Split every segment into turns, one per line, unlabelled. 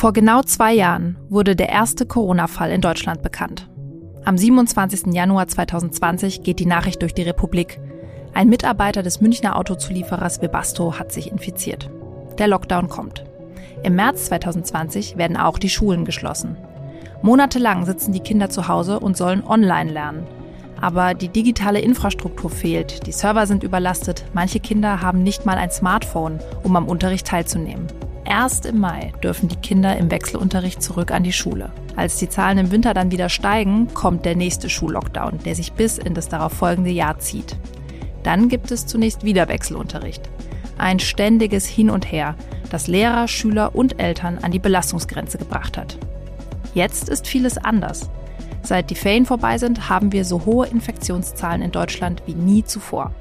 Vor genau zwei Jahren wurde der erste Corona-Fall in Deutschland bekannt. Am 27. Januar 2020 geht die Nachricht durch die Republik. Ein Mitarbeiter des Münchner Autozulieferers Webasto hat sich infiziert. Der Lockdown kommt. Im März 2020 werden auch die Schulen geschlossen. Monatelang sitzen die Kinder zu Hause und sollen online lernen. Aber die digitale Infrastruktur fehlt, die Server sind überlastet, manche Kinder haben nicht mal ein Smartphone, um am Unterricht teilzunehmen. Erst im Mai dürfen die Kinder im Wechselunterricht zurück an die Schule. Als die Zahlen im Winter dann wieder steigen, kommt der nächste Schullockdown, der sich bis in das darauf folgende Jahr zieht. Dann gibt es zunächst wieder Wechselunterricht. Ein ständiges Hin und Her, das Lehrer, Schüler und Eltern an die Belastungsgrenze gebracht hat. Jetzt ist vieles anders. Seit die Ferien vorbei sind, haben wir so hohe Infektionszahlen in Deutschland wie nie zuvor.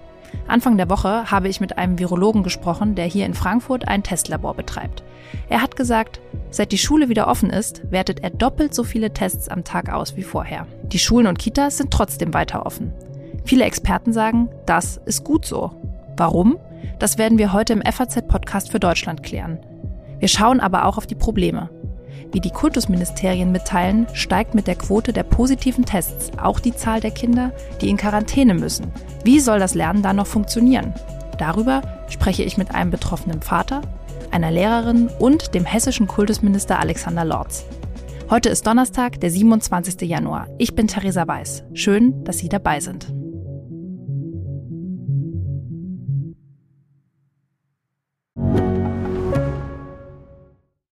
Anfang der Woche habe ich mit einem Virologen gesprochen, der hier in Frankfurt ein Testlabor betreibt. Er hat gesagt, seit die Schule wieder offen ist, wertet er doppelt so viele Tests am Tag aus wie vorher. Die Schulen und Kitas sind trotzdem weiter offen. Viele Experten sagen, das ist gut so. Warum? Das werden wir heute im FAZ-Podcast für Deutschland klären. Wir schauen aber auch auf die Probleme. Wie die Kultusministerien mitteilen, steigt mit der Quote der positiven Tests auch die Zahl der Kinder, die in Quarantäne müssen. Wie soll das Lernen dann noch funktionieren? Darüber spreche ich mit einem betroffenen Vater, einer Lehrerin und dem hessischen Kultusminister Alexander Lorz. Heute ist Donnerstag, der 27. Januar. Ich bin Theresa Weiß. Schön, dass Sie dabei sind.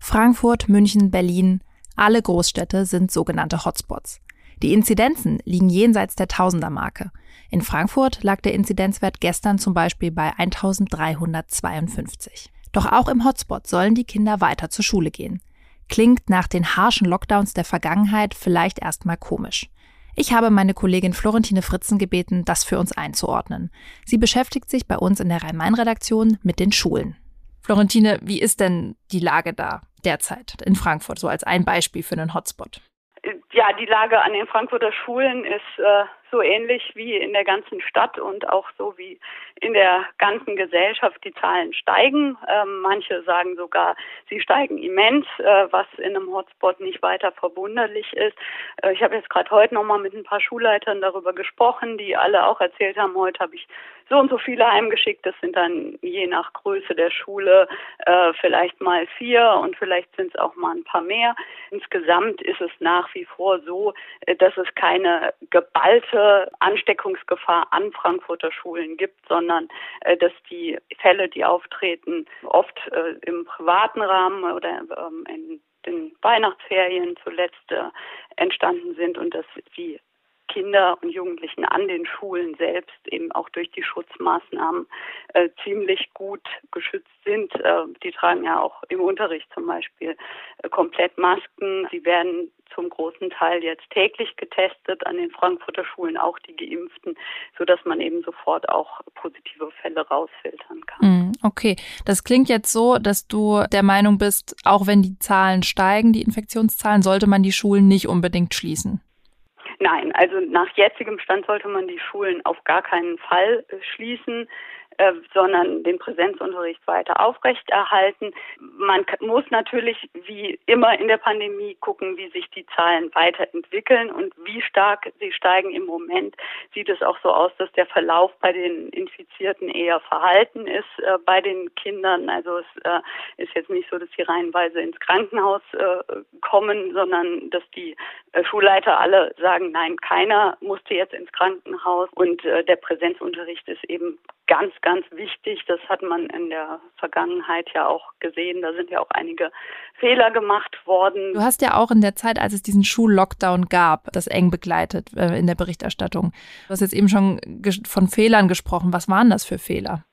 Frankfurt, München, Berlin, alle Großstädte sind sogenannte Hotspots. Die Inzidenzen liegen jenseits der Tausendermarke. In Frankfurt lag der Inzidenzwert gestern zum Beispiel bei 1352. Doch auch im Hotspot sollen die Kinder weiter zur Schule gehen. Klingt nach den harschen Lockdowns der Vergangenheit vielleicht erstmal komisch. Ich habe meine Kollegin Florentine Fritzen gebeten, das für uns einzuordnen. Sie beschäftigt sich bei uns in der Rhein-Main-Redaktion mit den Schulen. Florentine, wie ist denn die Lage da derzeit in Frankfurt, so als ein Beispiel für einen Hotspot?
Ja, die Lage an den Frankfurter Schulen ist äh, so ähnlich wie in der ganzen Stadt und auch so wie in der ganzen Gesellschaft. Die Zahlen steigen. Ähm, manche sagen sogar, sie steigen immens, äh, was in einem Hotspot nicht weiter verwunderlich ist. Äh, ich habe jetzt gerade heute nochmal mit ein paar Schulleitern darüber gesprochen, die alle auch erzählt haben, heute habe ich so und so viele heimgeschickt. Das sind dann je nach Größe der Schule äh, vielleicht mal vier und vielleicht sind es auch mal ein paar mehr. Insgesamt ist es nach wie vor so, äh, dass es keine geballte Ansteckungsgefahr an Frankfurter Schulen gibt, sondern äh, dass die Fälle, die auftreten, oft äh, im privaten Rahmen oder ähm, in den Weihnachtsferien zuletzt äh, entstanden sind und dass die Kinder und Jugendlichen an den Schulen selbst eben auch durch die Schutzmaßnahmen äh, ziemlich gut geschützt sind. Äh, die tragen ja auch im Unterricht zum Beispiel äh, komplett Masken. Sie werden zum großen Teil jetzt täglich getestet an den Frankfurter Schulen, auch die Geimpften, so dass man eben sofort auch positive Fälle rausfiltern kann.
Mm, okay, das klingt jetzt so, dass du der Meinung bist, auch wenn die Zahlen steigen, die Infektionszahlen, sollte man die Schulen nicht unbedingt schließen.
Nein, also nach jetzigem Stand sollte man die Schulen auf gar keinen Fall äh, schließen. Äh, sondern den Präsenzunterricht weiter aufrechterhalten. Man muss natürlich wie immer in der Pandemie gucken, wie sich die Zahlen weiterentwickeln und wie stark sie steigen. Im Moment sieht es auch so aus, dass der Verlauf bei den Infizierten eher verhalten ist äh, bei den Kindern. Also es äh, ist jetzt nicht so, dass sie reihenweise ins Krankenhaus äh, kommen, sondern dass die äh, Schulleiter alle sagen, nein, keiner musste jetzt ins Krankenhaus und der Präsenzunterricht ist eben ganz, ganz wichtig. Das hat man in der Vergangenheit ja auch gesehen. Da sind ja auch einige Fehler gemacht worden.
Du hast ja auch in der Zeit, als es diesen Schullockdown gab, das eng begleitet äh, in der Berichterstattung. Du hast jetzt eben schon von Fehlern gesprochen. Was waren das für Fehler?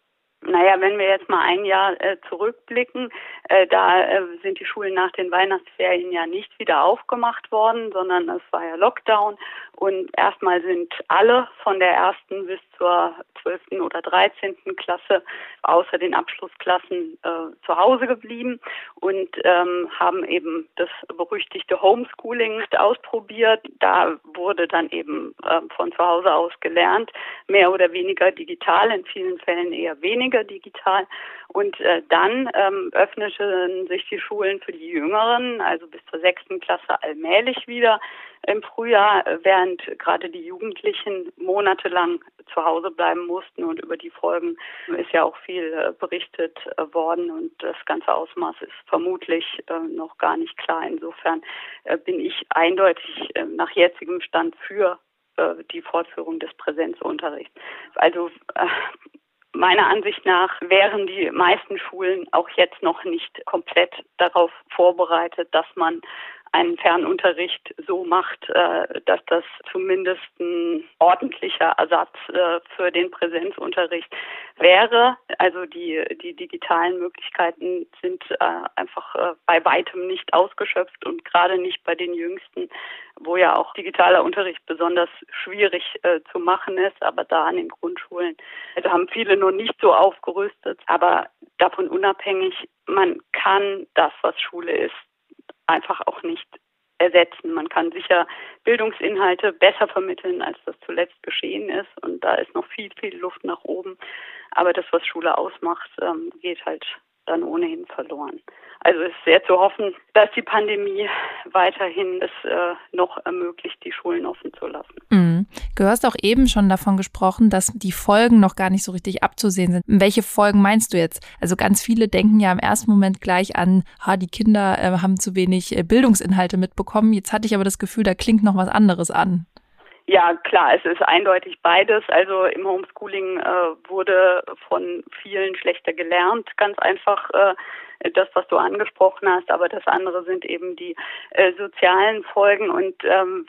Naja, wenn wir jetzt mal ein Jahr äh, zurückblicken, äh, da äh, sind die Schulen nach den Weihnachtsferien ja nicht wieder aufgemacht worden, sondern es war ja Lockdown und erstmal sind alle von der ersten bis zur zwölften oder dreizehnten Klasse außer den Abschlussklassen äh, zu Hause geblieben und ähm, haben eben das berüchtigte Homeschooling ausprobiert. Da wurde dann eben äh, von zu Hause aus gelernt, mehr oder weniger digital, in vielen Fällen eher weniger digital. Und äh, dann ähm, öffneten sich die Schulen für die Jüngeren, also bis zur sechsten Klasse allmählich wieder im Frühjahr, während gerade die Jugendlichen monatelang zu Hause bleiben mussten und über die Folgen ist ja auch viel äh, berichtet äh, worden und das ganze Ausmaß ist vermutlich äh, noch gar nicht klar. Insofern bin ich eindeutig nach jetzigem Stand für die Fortführung des Präsenzunterrichts. Also Meiner Ansicht nach wären die meisten Schulen auch jetzt noch nicht komplett darauf vorbereitet, dass man einen Fernunterricht so macht, äh, dass das zumindest ein ordentlicher Ersatz äh, für den Präsenzunterricht wäre. Also die, die digitalen Möglichkeiten sind äh, einfach bei weitem nicht ausgeschöpft und gerade nicht bei den Jüngsten, wo ja auch digitaler Unterricht besonders schwierig zu machen ist, aber da an den Grundschulen. Also haben viele noch nicht so aufgerüstet, aber davon unabhängig, man kann das, was Schule ist, einfach auch nicht ersetzen. Man kann sicher Bildungsinhalte besser vermitteln, als das zuletzt geschehen ist. Und da ist noch viel, viel Luft nach oben. Aber das, was Schule ausmacht, ähm, geht halt dann ohnehin verloren. Also es ist sehr zu hoffen, dass die Pandemie weiterhin es äh, noch ermöglicht, die Schulen offen zu lassen.
Mhm. Du hast auch eben schon davon gesprochen, dass die Folgen noch gar nicht so richtig abzusehen sind. Welche Folgen meinst du jetzt? Also ganz viele denken ja im ersten Moment gleich an, ha, die Kinder äh, haben zu wenig äh, Bildungsinhalte mitbekommen. Jetzt hatte ich aber das Gefühl, da klingt noch was anderes an.
Ja, klar, es ist eindeutig beides. Also im Homeschooling äh, wurde von vielen schlechter gelernt, ganz einfach. Das, was du angesprochen hast, aber das andere sind eben die äh, sozialen Folgen und ähm,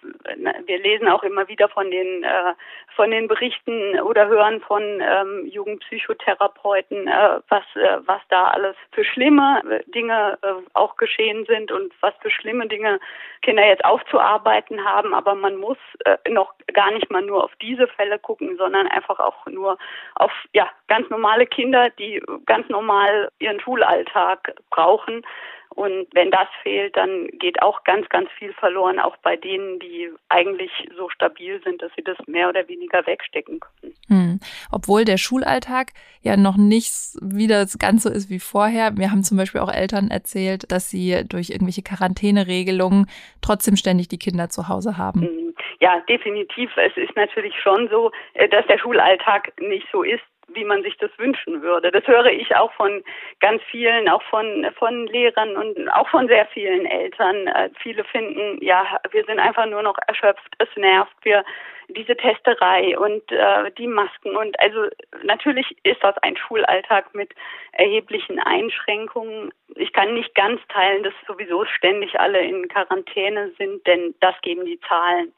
wir lesen auch immer wieder von den äh, von den Berichten oder hören von ähm, Jugendpsychotherapeuten, äh, was äh, was da alles für schlimme Dinge äh, auch geschehen sind und was für schlimme Dinge Kinder jetzt aufzuarbeiten haben, aber man muss äh, noch gar nicht mal nur auf diese Fälle gucken, sondern einfach auch nur auf ja ganz normale Kinder, die ganz normal ihren Schulalltag Tag brauchen. Und wenn das fehlt, dann geht auch ganz, ganz viel verloren, auch bei denen, die eigentlich so stabil sind, dass sie das mehr oder weniger wegstecken können.
Hm. Obwohl der Schulalltag ja noch nicht wieder ganz so ist wie vorher. Wir haben zum Beispiel auch Eltern erzählt, dass sie durch irgendwelche Quarantäneregelungen trotzdem ständig die Kinder zu Hause haben. Hm.
Ja, definitiv. Es ist natürlich schon so, äh, dass der Schulalltag nicht so ist, wie man sich das wünschen würde. Das höre ich auch von ganz vielen, auch von, von Lehrern und auch von sehr vielen Eltern. Äh, viele finden, ja, wir sind einfach nur noch erschöpft, es nervt, wir, diese Testerei und äh, die Masken und also natürlich ist das ein Schulalltag mit erheblichen Einschränkungen. Ich kann nicht ganz teilen, dass sowieso ständig alle in Quarantäne sind, denn das geben die Zahlen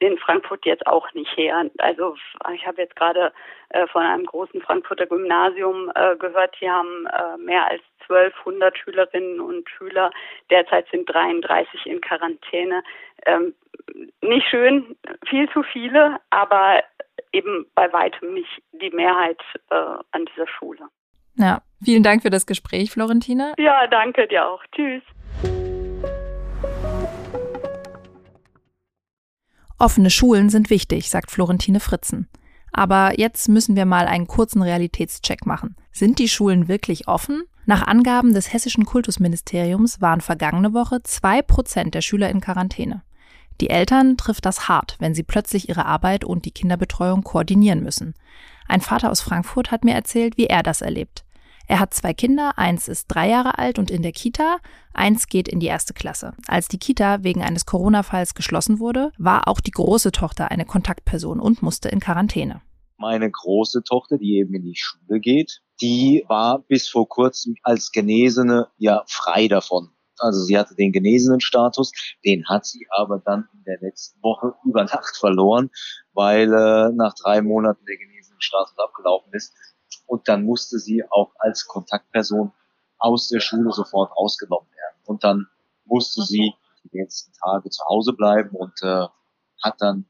in Frankfurt jetzt auch nicht her. Also ich habe jetzt gerade äh, von einem großen Frankfurter Gymnasium äh, gehört, die haben äh, mehr als 1200 Schülerinnen und Schüler. Derzeit sind 33 in Quarantäne. Ähm, nicht schön, viel zu viele, aber eben bei weitem nicht die Mehrheit äh, an dieser Schule.
Ja, vielen Dank für das Gespräch, Florentina.
Ja, danke dir auch. Tschüss.
Offene Schulen sind wichtig, sagt Florentine Fritzen. Aber jetzt müssen wir mal einen kurzen Realitätscheck machen. Sind die Schulen wirklich offen? Nach Angaben des hessischen Kultusministeriums waren vergangene Woche zwei Prozent der Schüler in Quarantäne. Die Eltern trifft das hart, wenn sie plötzlich ihre Arbeit und die Kinderbetreuung koordinieren müssen. Ein Vater aus Frankfurt hat mir erzählt, wie er das erlebt. Er hat zwei Kinder, eins ist drei Jahre alt und in der Kita, eins geht in die erste Klasse. Als die Kita wegen eines Corona-Falls geschlossen wurde, war auch die große Tochter eine Kontaktperson und musste in Quarantäne.
Meine große Tochter, die eben in die Schule geht, die war bis vor kurzem als Genesene ja frei davon. Also sie hatte den genesenen Status, den hat sie aber dann in der letzten Woche über Nacht verloren, weil äh, nach drei Monaten der genesene Status abgelaufen ist. Und dann musste sie auch als Kontaktperson aus der Schule sofort ausgenommen werden. Und dann musste sie die letzten Tage zu Hause bleiben und äh, hat dann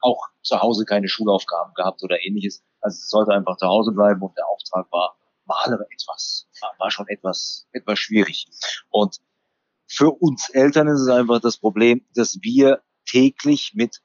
auch zu Hause keine Schulaufgaben gehabt oder ähnliches. Also sie sollte einfach zu Hause bleiben und der Auftrag war, aber etwas, war schon etwas, etwas schwierig. Und für uns Eltern ist es einfach das Problem, dass wir täglich mit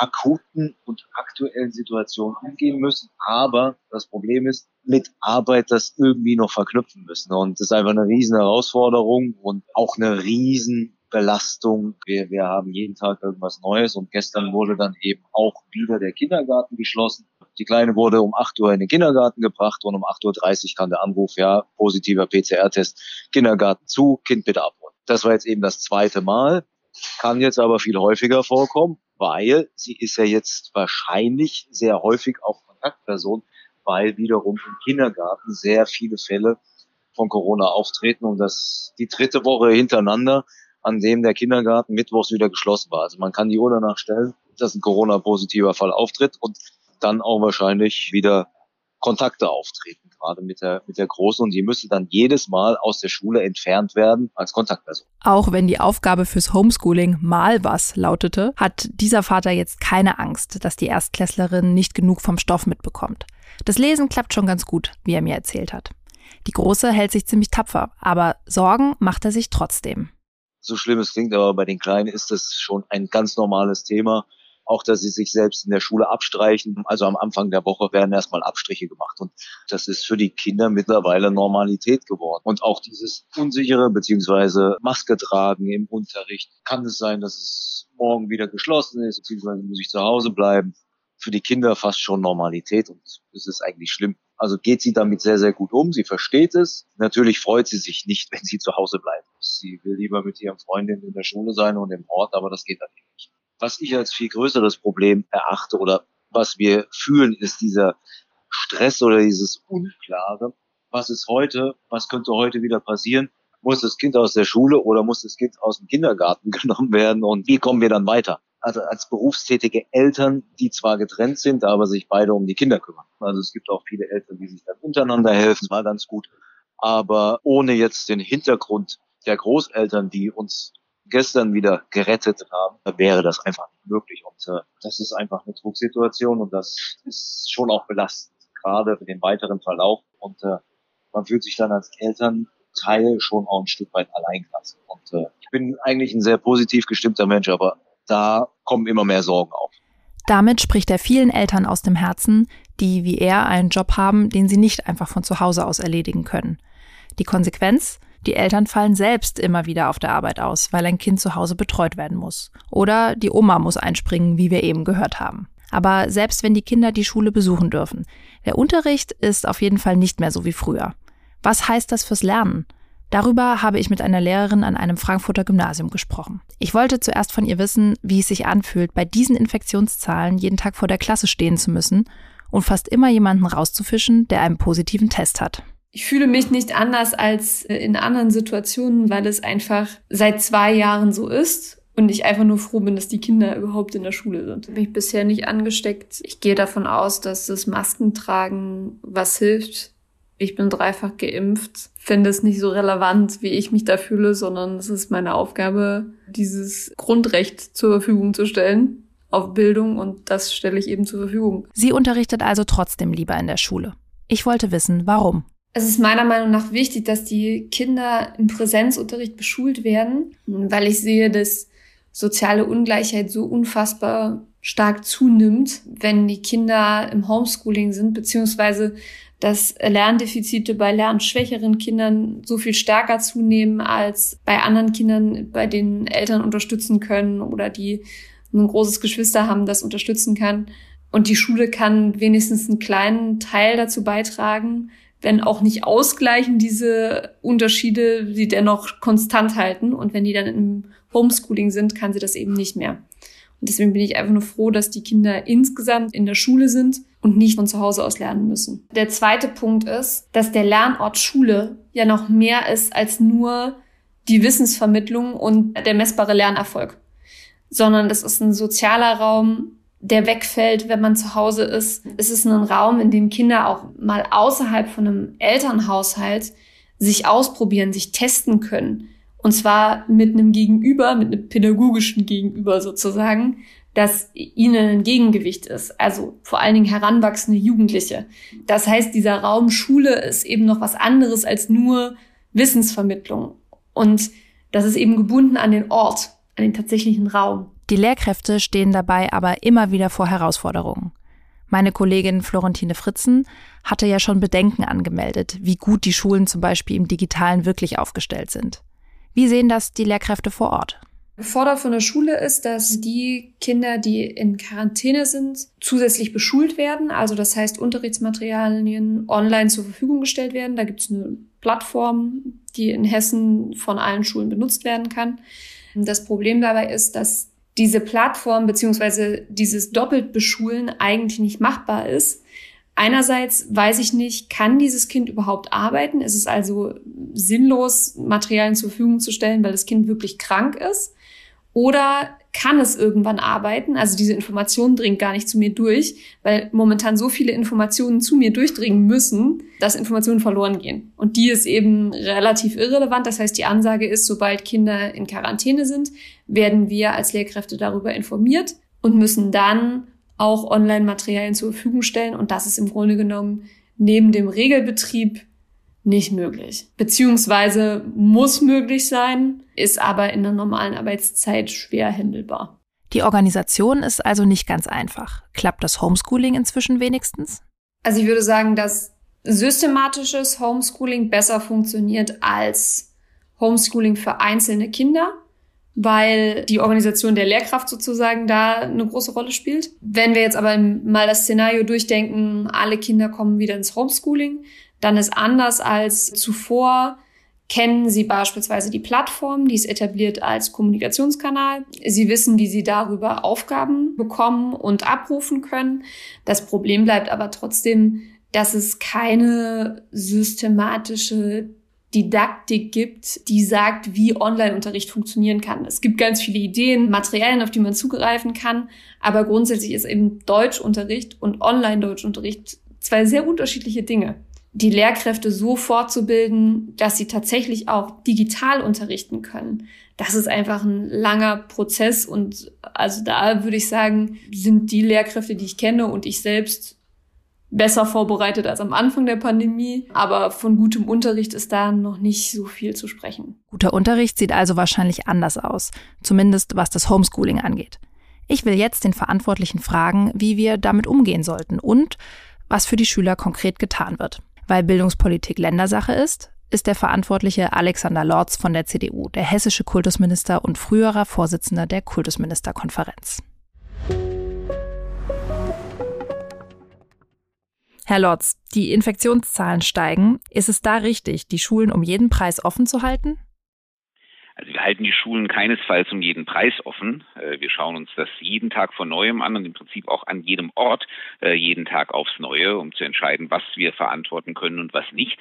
akuten und aktuellen Situationen umgehen müssen. Aber das Problem ist, mit Arbeit das irgendwie noch verknüpfen müssen. Und das ist einfach eine riesen Herausforderung und auch eine riesen Belastung. Wir, wir haben jeden Tag irgendwas Neues und gestern wurde dann eben auch wieder der Kindergarten geschlossen. Die Kleine wurde um 8 Uhr in den Kindergarten gebracht und um 8.30 Uhr kam der Anruf, ja, positiver PCR-Test, Kindergarten zu, Kind bitte abholen. Das war jetzt eben das zweite Mal, kann jetzt aber viel häufiger vorkommen, weil sie ist ja jetzt wahrscheinlich sehr häufig auch Kontaktperson, weil wiederum im Kindergarten sehr viele Fälle von Corona auftreten und das die dritte Woche hintereinander, an dem der Kindergarten mittwochs wieder geschlossen war. Also man kann die Uhr danach stellen, dass ein Corona-positiver Fall auftritt und dann auch wahrscheinlich wieder Kontakte auftreten, gerade mit der, mit der Großen. Und die müsste dann jedes Mal aus der Schule entfernt werden als Kontaktperson.
Auch wenn die Aufgabe fürs Homeschooling mal was lautete, hat dieser Vater jetzt keine Angst, dass die Erstklässlerin nicht genug vom Stoff mitbekommt. Das Lesen klappt schon ganz gut, wie er mir erzählt hat. Die Große hält sich ziemlich tapfer, aber Sorgen macht er sich trotzdem.
So schlimm es klingt, aber bei den Kleinen ist das schon ein ganz normales Thema auch dass sie sich selbst in der Schule abstreichen. Also am Anfang der Woche werden erstmal Abstriche gemacht und das ist für die Kinder mittlerweile Normalität geworden. Und auch dieses unsichere beziehungsweise Maske tragen im Unterricht. Kann es sein, dass es morgen wieder geschlossen ist, beziehungsweise muss ich zu Hause bleiben? Für die Kinder fast schon Normalität und es ist eigentlich schlimm. Also geht sie damit sehr, sehr gut um. Sie versteht es. Natürlich freut sie sich nicht, wenn sie zu Hause muss. Sie will lieber mit ihren Freundinnen in der Schule sein und im Ort, aber das geht dann nicht. Was ich als viel größeres Problem erachte oder was wir fühlen, ist dieser Stress oder dieses Unklare. Was ist heute? Was könnte heute wieder passieren? Muss das Kind aus der Schule oder muss das Kind aus dem Kindergarten genommen werden? Und wie kommen wir dann weiter? Also als berufstätige Eltern, die zwar getrennt sind, aber sich beide um die Kinder kümmern. Also es gibt auch viele Eltern, die sich dann untereinander helfen, das war ganz gut. Aber ohne jetzt den Hintergrund der Großeltern, die uns gestern wieder gerettet haben, wäre das einfach nicht möglich. Und äh, das ist einfach eine Drucksituation und das ist schon auch belastend, gerade für den weiteren Verlauf. Und äh, man fühlt sich dann als Elternteil schon auch ein Stück weit alleingelassen. Und äh, ich bin eigentlich ein sehr positiv gestimmter Mensch, aber da kommen immer mehr Sorgen auf.
Damit spricht er vielen Eltern aus dem Herzen, die wie er einen Job haben, den sie nicht einfach von zu Hause aus erledigen können. Die Konsequenz? Die Eltern fallen selbst immer wieder auf der Arbeit aus, weil ein Kind zu Hause betreut werden muss. Oder die Oma muss einspringen, wie wir eben gehört haben. Aber selbst wenn die Kinder die Schule besuchen dürfen, der Unterricht ist auf jeden Fall nicht mehr so wie früher. Was heißt das fürs Lernen? Darüber habe ich mit einer Lehrerin an einem Frankfurter Gymnasium gesprochen. Ich wollte zuerst von ihr wissen, wie es sich anfühlt, bei diesen Infektionszahlen jeden Tag vor der Klasse stehen zu müssen und fast immer jemanden rauszufischen, der einen positiven Test hat
ich fühle mich nicht anders als äh, in anderen Situationen, weil es einfach seit zwei Jahren so ist und ich einfach nur froh bin, dass die Kinder überhaupt in der Schule sind. Ich bin ich bisher nicht angesteckt. Ich gehe davon aus, dass das Maskentragen was hilft. Ich bin dreifach geimpft, finde es nicht so relevant, wie ich mich da fühle, sondern es ist meine Aufgabe, dieses Grundrecht zur Verfügung zu stellen auf Bildung und das stelle ich eben zur Verfügung.
Sie unterrichtet also trotzdem lieber in der Schule. Ich wollte wissen, warum.
Es ist meiner Meinung nach wichtig, dass die Kinder im Präsenzunterricht beschult werden, weil ich sehe, dass soziale Ungleichheit so unfassbar stark zunimmt, wenn die Kinder im Homeschooling sind, beziehungsweise dass Lerndefizite bei lernschwächeren Kindern so viel stärker zunehmen als bei anderen Kindern, bei denen Eltern unterstützen können oder die ein großes Geschwister haben, das unterstützen kann. Und die Schule kann wenigstens einen kleinen Teil dazu beitragen, wenn auch nicht ausgleichen, diese Unterschiede sie dennoch konstant halten. Und wenn die dann im Homeschooling sind, kann sie das eben nicht mehr. Und deswegen bin ich einfach nur froh, dass die Kinder insgesamt in der Schule sind und nicht von zu Hause aus lernen müssen. Der zweite Punkt ist, dass der Lernort Schule ja noch mehr ist als nur die Wissensvermittlung und der messbare Lernerfolg, sondern das ist ein sozialer Raum, der wegfällt, wenn man zu Hause ist. Es ist ein Raum, in dem Kinder auch mal außerhalb von einem Elternhaushalt sich ausprobieren, sich testen können. Und zwar mit einem Gegenüber, mit einem pädagogischen Gegenüber sozusagen, das ihnen ein Gegengewicht ist. Also vor allen Dingen heranwachsende Jugendliche. Das heißt, dieser Raum Schule ist eben noch was anderes als nur Wissensvermittlung. Und das ist eben gebunden an den Ort, an den tatsächlichen Raum.
Die Lehrkräfte stehen dabei aber immer wieder vor Herausforderungen. Meine Kollegin Florentine Fritzen hatte ja schon Bedenken angemeldet, wie gut die Schulen zum Beispiel im Digitalen wirklich aufgestellt sind. Wie sehen das die Lehrkräfte vor Ort?
Gefordert von der Schule ist, dass die Kinder, die in Quarantäne sind, zusätzlich beschult werden. Also das heißt, Unterrichtsmaterialien online zur Verfügung gestellt werden. Da gibt es eine Plattform, die in Hessen von allen Schulen benutzt werden kann. Das Problem dabei ist, dass diese Plattform beziehungsweise dieses Doppeltbeschulen eigentlich nicht machbar ist. Einerseits weiß ich nicht, kann dieses Kind überhaupt arbeiten? Es ist also sinnlos, Materialien zur Verfügung zu stellen, weil das Kind wirklich krank ist. Oder kann es irgendwann arbeiten? Also diese Information dringt gar nicht zu mir durch, weil momentan so viele Informationen zu mir durchdringen müssen, dass Informationen verloren gehen. Und die ist eben relativ irrelevant. Das heißt, die Ansage ist, sobald Kinder in Quarantäne sind, werden wir als Lehrkräfte darüber informiert und müssen dann auch Online-Materialien zur Verfügung stellen. Und das ist im Grunde genommen neben dem Regelbetrieb nicht möglich. Beziehungsweise muss möglich sein, ist aber in der normalen Arbeitszeit schwer händelbar.
Die Organisation ist also nicht ganz einfach. Klappt das Homeschooling inzwischen wenigstens?
Also ich würde sagen, dass systematisches Homeschooling besser funktioniert als Homeschooling für einzelne Kinder, weil die Organisation der Lehrkraft sozusagen da eine große Rolle spielt. Wenn wir jetzt aber mal das Szenario durchdenken, alle Kinder kommen wieder ins Homeschooling, dann ist anders als zuvor, kennen Sie beispielsweise die Plattform, die ist etabliert als Kommunikationskanal. Sie wissen, wie Sie darüber Aufgaben bekommen und abrufen können. Das Problem bleibt aber trotzdem, dass es keine systematische Didaktik gibt, die sagt, wie Online-Unterricht funktionieren kann. Es gibt ganz viele Ideen, Materialien, auf die man zugreifen kann, aber grundsätzlich ist eben Deutschunterricht und Online-Deutschunterricht zwei sehr unterschiedliche Dinge die Lehrkräfte so fortzubilden, dass sie tatsächlich auch digital unterrichten können. Das ist einfach ein langer Prozess und also da würde ich sagen, sind die Lehrkräfte, die ich kenne und ich selbst besser vorbereitet als am Anfang der Pandemie. Aber von gutem Unterricht ist da noch nicht so viel zu sprechen.
Guter Unterricht sieht also wahrscheinlich anders aus, zumindest was das Homeschooling angeht. Ich will jetzt den Verantwortlichen fragen, wie wir damit umgehen sollten und was für die Schüler konkret getan wird. Weil Bildungspolitik Ländersache ist, ist der Verantwortliche Alexander Lorz von der CDU, der hessische Kultusminister und früherer Vorsitzender der Kultusministerkonferenz. Herr Lorz, die Infektionszahlen steigen. Ist es da richtig, die Schulen um jeden Preis offen zu halten?
Also wir halten die Schulen keinesfalls um jeden Preis offen. Äh, wir schauen uns das jeden Tag von neuem an und im Prinzip auch an jedem Ort äh, jeden Tag aufs Neue, um zu entscheiden, was wir verantworten können und was nicht.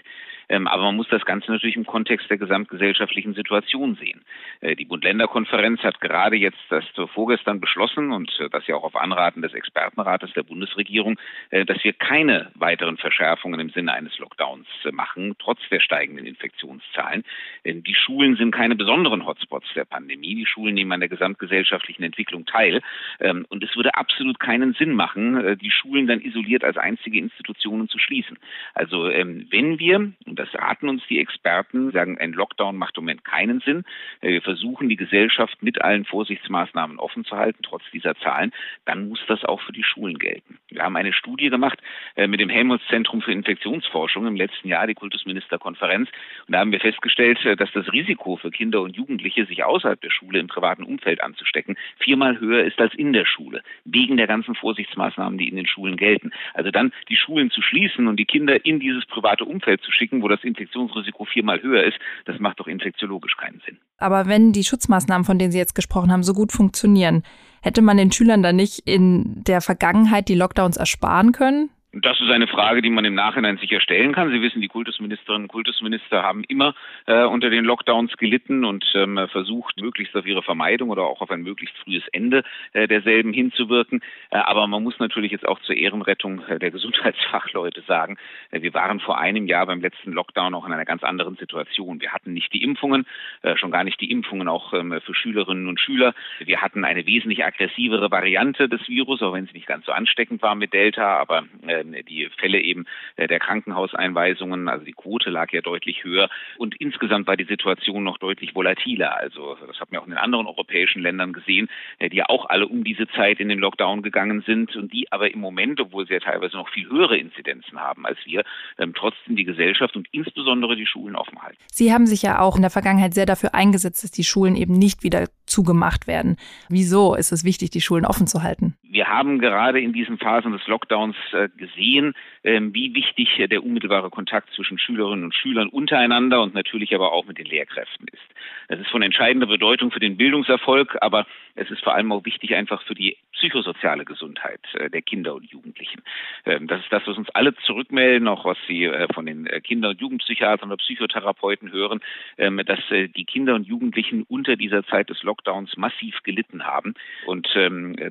Ähm, aber man muss das Ganze natürlich im Kontext der gesamtgesellschaftlichen Situation sehen. Äh, die Bund-Länder-Konferenz hat gerade jetzt das vorgestern beschlossen und äh, das ja auch auf Anraten des Expertenrates der Bundesregierung, äh, dass wir keine weiteren Verschärfungen im Sinne eines Lockdowns machen, trotz der steigenden Infektionszahlen. Denn die Schulen sind keine besonderen Hotspots der Pandemie. Die Schulen nehmen an der gesamtgesellschaftlichen Entwicklung teil. Ähm, und es würde absolut keinen Sinn machen, die Schulen dann isoliert als einzige Institutionen zu schließen. Also ähm, wenn wir, und das raten uns die Experten, sagen, ein Lockdown macht im Moment keinen Sinn. Äh, wir versuchen, die Gesellschaft mit allen Vorsichtsmaßnahmen offen zu halten, trotz dieser Zahlen. Dann muss das auch für die Schulen gelten. Wir haben eine Studie gemacht äh, mit dem Helmholtz-Zentrum für Infektionsforschung im letzten Jahr, die Kultusministerkonferenz. Und da haben wir festgestellt, äh, dass das Risiko für Kinder und Jugendliche, sich außerhalb der Schule im privaten Umfeld anzustecken, viermal höher ist als in der Schule, wegen der ganzen Vorsichtsmaßnahmen, die in den Schulen gelten. Also dann die Schulen zu schließen und die Kinder in dieses private Umfeld zu schicken, wo das Infektionsrisiko viermal höher ist, das macht doch infektiologisch keinen Sinn.
Aber wenn die Schutzmaßnahmen, von denen Sie jetzt gesprochen haben, so gut funktionieren, hätte man den Schülern dann nicht in der Vergangenheit die Lockdowns ersparen können?
Das ist eine Frage, die man im Nachhinein sicher stellen kann. Sie wissen, die Kultusministerinnen und Kultusminister haben immer äh, unter den Lockdowns gelitten und ähm, versucht, möglichst auf ihre Vermeidung oder auch auf ein möglichst frühes Ende äh, derselben hinzuwirken. Äh, aber man muss natürlich jetzt auch zur Ehrenrettung äh, der Gesundheitsfachleute sagen, äh, wir waren vor einem Jahr beim letzten Lockdown auch in einer ganz anderen Situation. Wir hatten nicht die Impfungen, äh, schon gar nicht die Impfungen auch ähm, für Schülerinnen und Schüler. Wir hatten eine wesentlich aggressivere Variante des Virus, auch wenn sie nicht ganz so ansteckend war mit Delta, aber die Fälle eben äh, der Krankenhauseinweisungen, also die Quote lag ja deutlich höher und insgesamt war die Situation noch deutlich volatiler. Also das hat man auch in den anderen europäischen Ländern gesehen, äh, die ja auch alle um diese Zeit in den Lockdown gegangen sind und die aber im Moment, obwohl sie ja teilweise noch viel höhere Inzidenzen haben als wir, ähm, trotzdem die Gesellschaft und insbesondere die Schulen offen halten.
Sie haben sich ja auch in der Vergangenheit sehr dafür eingesetzt, dass die Schulen eben nicht wieder zugemacht werden. Wieso ist es wichtig, die Schulen offen zu halten?
Wir haben gerade in diesen Phasen des Lockdowns äh, gesehen, ähm, wie wichtig der unmittelbare Kontakt zwischen Schülerinnen und Schülern untereinander und natürlich aber auch mit den Lehrkräften ist. Das ist von entscheidender Bedeutung für den Bildungserfolg, aber es ist vor allem auch wichtig einfach für die psychosoziale Gesundheit äh, der Kinder und Jugendlichen. Ähm, das ist das, was uns alle zurückmelden, auch was Sie äh, von den Kinder- und Jugendpsychiatern oder Psychotherapeuten hören, ähm, dass die Kinder und Jugendlichen unter dieser Zeit des Lockdowns massiv gelitten haben. Und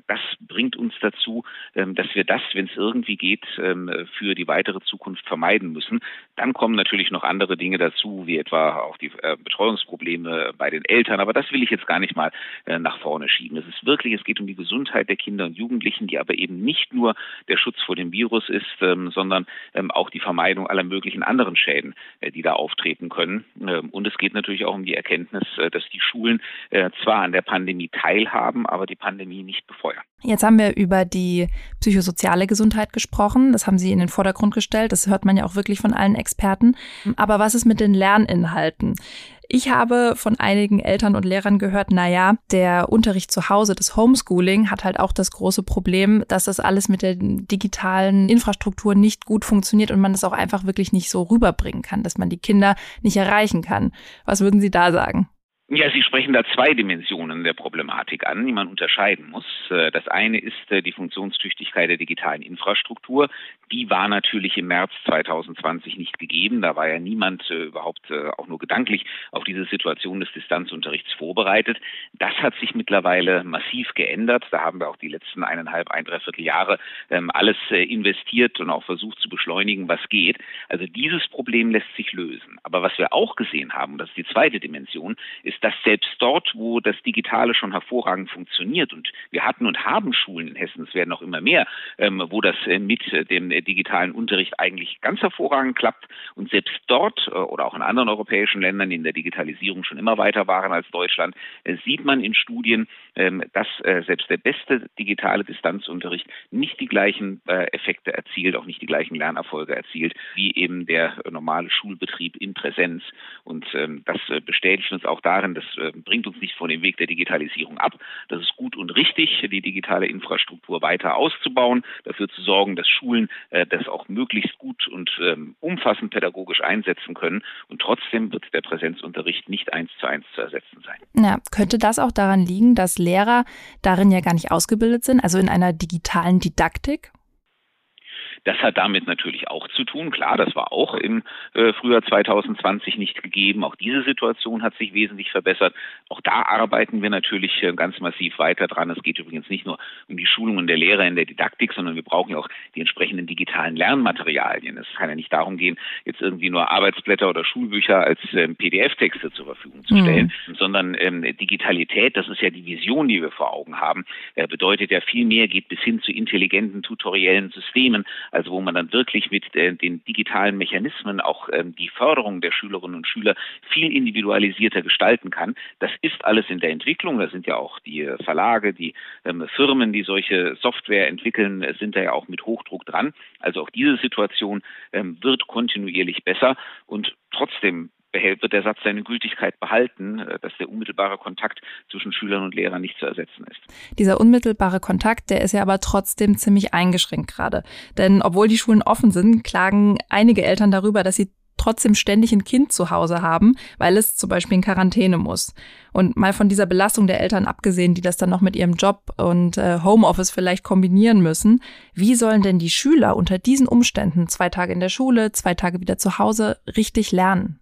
das bringt uns dazu, ähm, dass wir das, wenn es irgendwie geht, ähm, für die weitere Zukunft vermeiden müssen. Dann kommen natürlich noch andere Dinge dazu, wie etwa auch die äh, Betreuungsprobleme bei den Eltern. Aber das will ich jetzt gar nicht mal äh, nach vorne schieben. Es ist wirklich, es geht um die Gesundheit der Kinder und Jugendlichen, die aber eben nicht nur der Schutz vor dem Virus ist, ähm, sondern auch die Vermeidung aller möglichen anderen Schäden, äh, die da auftreten können. Und es geht natürlich auch um die Erkenntnis, dass die Schulen zwar an der Pandemie teilhaben, aber die Pandemie nicht befeuern.
Jetzt haben wir über die psychosoziale Gesundheit gesprochen. Das haben Sie in den Vordergrund gestellt. Das hört man ja auch wirklich von allen Experten. Aber was ist mit den Lerninhalten? Ich habe von einigen Eltern und Lehrern gehört, na ja, der Unterricht zu Hause, das Homeschooling hat halt auch das große Problem, dass das alles mit der digitalen Infrastruktur nicht gut funktioniert und man das auch einfach wirklich nicht so rüberbringen kann, dass man die Kinder nicht erreichen kann. Was würden Sie da sagen?
Ja, Sie sprechen da zwei Dimensionen der Problematik an, die man unterscheiden muss. Äh, das eine ist äh, die Funktionstüchtigkeit der digitalen Infrastruktur. Die war natürlich im März 2020 nicht gegeben. Da war ja niemand äh, überhaupt auch nur gedanklich auf diese Situation des Distanzunterrichts vorbereitet. Das hat sich mittlerweile massiv geändert. Da haben wir auch die letzten eineinhalb, ein Dreiviertel Jahre ähm, alles investiert und auch versucht zu beschleunigen, was geht. Also dieses Problem lässt sich lösen. Aber was wir auch gesehen haben, das ist die zweite Dimension, ist, ist, dass selbst dort, wo das Digitale schon hervorragend funktioniert, und wir hatten und haben Schulen in Hessen, es werden noch immer mehr, ähm, wo das äh, mit dem äh, digitalen Unterricht eigentlich ganz hervorragend klappt, und selbst dort äh, oder auch in anderen europäischen Ländern, die in der Digitalisierung schon immer weiter waren als Deutschland, äh, sieht man in Studien, ähm, dass äh, selbst der beste digitale Distanzunterricht nicht die gleichen äh, Effekte erzielt, auch nicht die gleichen Lernerfolge erzielt, wie eben der normale Schulbetrieb in Präsenz. Und ähm, das bestätigt uns auch darin, sagen, das äh, bringt uns nicht von dem Weg der Digitalisierung ab. Das ist gut und richtig, die digitale Infrastruktur weiter auszubauen, dafür zu sorgen, dass Schulen äh, das auch möglichst gut und ähm, umfassend pädagogisch einsetzen können. Und trotzdem wird der Präsenzunterricht nicht eins zu eins zu ersetzen sein.
Ja, könnte das auch daran liegen, dass Lehrer darin ja gar nicht ausgebildet sind, also in einer digitalen Didaktik?
Das hat damit natürlich auch zu tun. Klar, das war auch im äh, Frühjahr 2020 nicht gegeben. Auch diese Situation hat sich wesentlich verbessert. Auch da arbeiten wir natürlich äh, ganz massiv weiter dran. Es geht übrigens nicht nur um die Schulungen der Lehrer in der Didaktik, sondern wir brauchen ja auch die entsprechenden digitalen Lernmaterialien. Es kann ja nicht darum gehen, jetzt irgendwie nur Arbeitsblätter oder Schulbücher als ähm, PDF-Texte zur Verfügung zu stellen, mhm. sondern ähm, Digitalität, das ist ja die Vision, die wir vor Augen haben, äh, bedeutet ja viel mehr, geht bis hin zu intelligenten tutoriellen Systemen, also wo man dann wirklich mit äh, den digitalen Mechanismen auch ähm, die Förderung der Schülerinnen und Schüler viel individualisierter gestalten kann. Das ist alles in der Entwicklung. Da sind ja auch die äh, Verlage, die ähm, Firmen, die solche Software entwickeln, äh, sind da ja auch mit Hochdruck dran. Also auch diese Situation ähm, wird kontinuierlich besser und trotzdem wird der Satz seine Gültigkeit behalten, äh, dass der unmittelbare Kontakt zwischen Schülern und Lehrern nicht zu ersetzen ist.
Dieser unmittelbare Kontakt, der ist ja aber trotzdem ziemlich eingeschränkt gerade. Denn obwohl die Schulen offen sind, klagen einige Eltern darüber, dass sie trotzdem ständig ein Kind zu Hause haben, weil es zum Beispiel in Quarantäne muss. Und mal von dieser Belastung der Eltern abgesehen, die das dann noch mit ihrem Job und äh, Homeoffice vielleicht kombinieren müssen, wie sollen denn die Schüler unter diesen Umständen zwei Tage in der Schule, zwei Tage wieder zu Hause richtig lernen?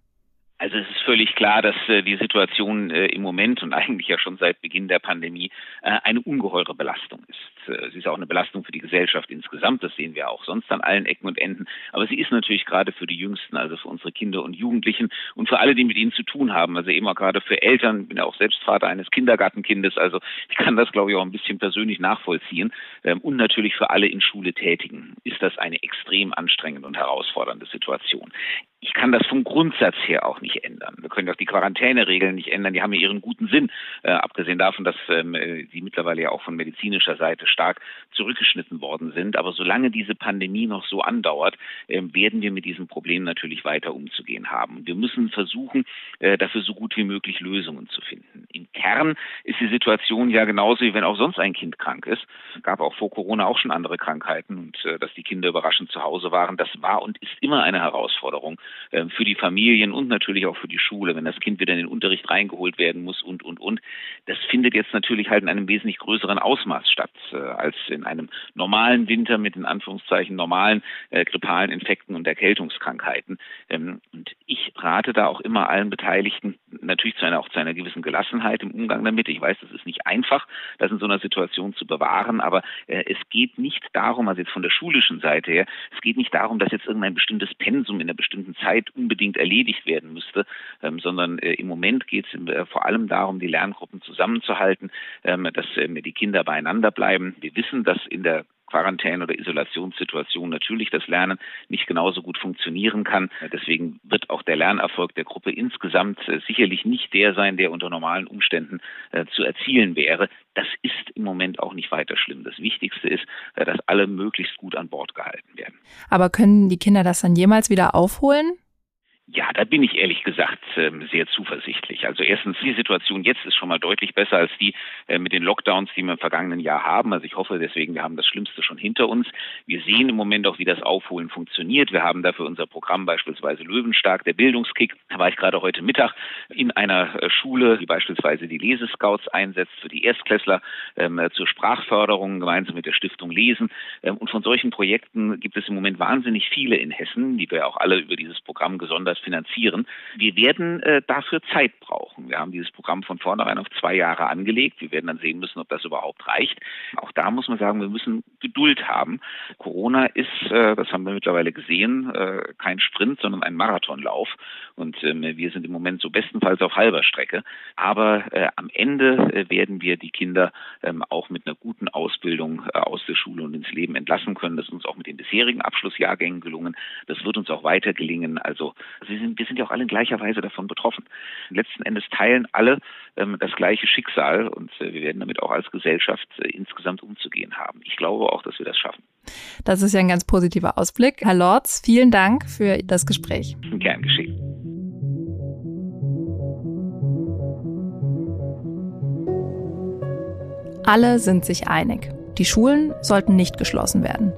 Also es ist völlig klar, dass äh, die Situation äh, im Moment und eigentlich ja schon seit Beginn der Pandemie äh, eine ungeheure Belastung ist. Äh, sie ist auch eine Belastung für die Gesellschaft insgesamt, das sehen wir auch sonst an allen Ecken und Enden. Aber sie ist natürlich gerade für die Jüngsten, also für unsere Kinder und Jugendlichen und für alle, die mit ihnen zu tun haben. Also eben auch gerade für Eltern, ich bin ja auch selbst Vater eines Kindergartenkindes, also ich kann das, glaube ich, auch ein bisschen persönlich nachvollziehen. Ähm, und natürlich für alle in Schule Tätigen ist das eine extrem anstrengende und herausfordernde Situation ich kann das vom Grundsatz her auch nicht ändern. Wir können auch die Quarantäneregeln nicht ändern. Die haben ja ihren guten Sinn, äh, abgesehen davon, dass ähm, sie mittlerweile ja auch von medizinischer Seite stark zurückgeschnitten worden sind. Aber solange diese Pandemie noch so andauert, äh, werden wir mit diesem Problem natürlich weiter umzugehen haben. Wir müssen versuchen, äh, dafür so gut wie möglich Lösungen zu finden. Im Kern ist die Situation ja genauso, wie wenn auch sonst ein Kind krank ist. Es gab auch vor Corona auch schon andere Krankheiten und äh, dass die Kinder überraschend zu Hause waren, das war und ist immer eine Herausforderung für die Familien und natürlich auch für die Schule, wenn das Kind wieder in den Unterricht reingeholt werden muss und, und, und. Das findet jetzt natürlich halt in einem wesentlich größeren Ausmaß statt äh, als in einem normalen Winter mit in Anführungszeichen normalen äh, grippalen Infekten und Erkältungskrankheiten. Ähm, und ich rate da auch immer allen Beteiligten natürlich zu einer, auch zu einer gewissen Gelassenheit im Umgang damit. Ich weiß, das ist nicht einfach, das in so einer Situation zu bewahren, aber äh, es geht nicht darum, also jetzt von der schulischen Seite her, es geht nicht darum, dass jetzt irgendein bestimmtes Pensum in einer bestimmten Zeit unbedingt erledigt werden müsste, ähm, sondern äh, im Moment geht es äh, vor allem darum, die Lerngruppen zusammenzuhalten, ähm, dass äh, die Kinder beieinander bleiben. Wir wissen, dass in der Quarantäne- oder Isolationssituation natürlich das Lernen nicht genauso gut funktionieren kann. Deswegen wird auch der Lernerfolg der Gruppe insgesamt äh, sicherlich nicht der sein, der unter normalen Umständen äh, zu erzielen wäre. Das ist im Moment auch nicht weiter schlimm. Das Wichtigste ist, äh, dass alle möglichst gut an Bord gehalten werden.
Aber können die Kinder das dann jemals wieder aufholen?
Ja, da bin ich ehrlich gesagt ähm, sehr zuversichtlich. Also erstens, die Situation jetzt ist schon mal deutlich besser als die äh, mit den Lockdowns, die wir im vergangenen Jahr haben. Also ich hoffe deswegen, wir haben das Schlimmste schon hinter uns. Wir sehen im Moment auch, wie das Aufholen funktioniert. Wir haben dafür unser Programm beispielsweise Löwenstark, der Bildungskick. Da war ich gerade heute Mittag in einer äh, Schule, die beispielsweise die Lesescouts einsetzt für die Erstklässler ähm, zur Sprachförderung gemeinsam mit der Stiftung Lesen. Ähm, und von solchen Projekten gibt es im Moment wahnsinnig viele in Hessen, die wir auch alle über dieses Programm gesondert das finanzieren. Wir werden äh, dafür Zeit brauchen. Wir haben dieses Programm von vornherein auf zwei Jahre angelegt. Wir werden dann sehen müssen, ob das überhaupt reicht. Auch da muss man sagen, wir müssen Geduld haben. Corona ist, äh, das haben wir mittlerweile gesehen, äh, kein Sprint, sondern ein Marathonlauf. Und ähm, wir sind im Moment so bestenfalls auf halber Strecke. Aber äh, am Ende äh, werden wir die Kinder ähm, auch mit einer guten Ausbildung äh, aus der Schule und ins Leben entlassen können. Das ist uns auch mit den bisherigen Abschlussjahrgängen gelungen. Das wird uns auch weiter gelingen. Also wir sind, wir sind ja auch alle in gleicher Weise davon betroffen. Letzten Endes teilen alle ähm, das gleiche Schicksal und äh, wir werden damit auch als Gesellschaft äh, insgesamt umzugehen haben. Ich glaube auch, dass wir das schaffen.
Das ist ja ein ganz positiver Ausblick. Herr Lorz, vielen Dank für das Gespräch.
Gern geschehen.
Alle sind sich einig. Die Schulen sollten nicht geschlossen werden.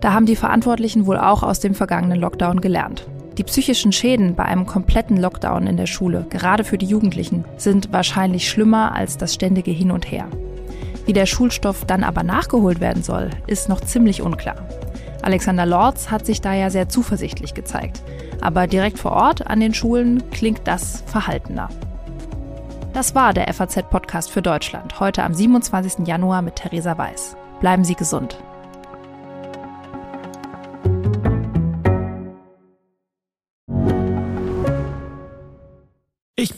Da haben die Verantwortlichen wohl auch aus dem vergangenen Lockdown gelernt. Die psychischen Schäden bei einem kompletten Lockdown in der Schule, gerade für die Jugendlichen, sind wahrscheinlich schlimmer als das ständige Hin und Her. Wie der Schulstoff dann aber nachgeholt werden soll, ist noch ziemlich unklar. Alexander Lorz hat sich da ja sehr zuversichtlich gezeigt. Aber direkt vor Ort an den Schulen klingt das verhaltener. Das war der FAZ-Podcast für Deutschland, heute am 27. Januar mit Theresa Weiß. Bleiben Sie gesund.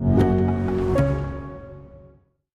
you.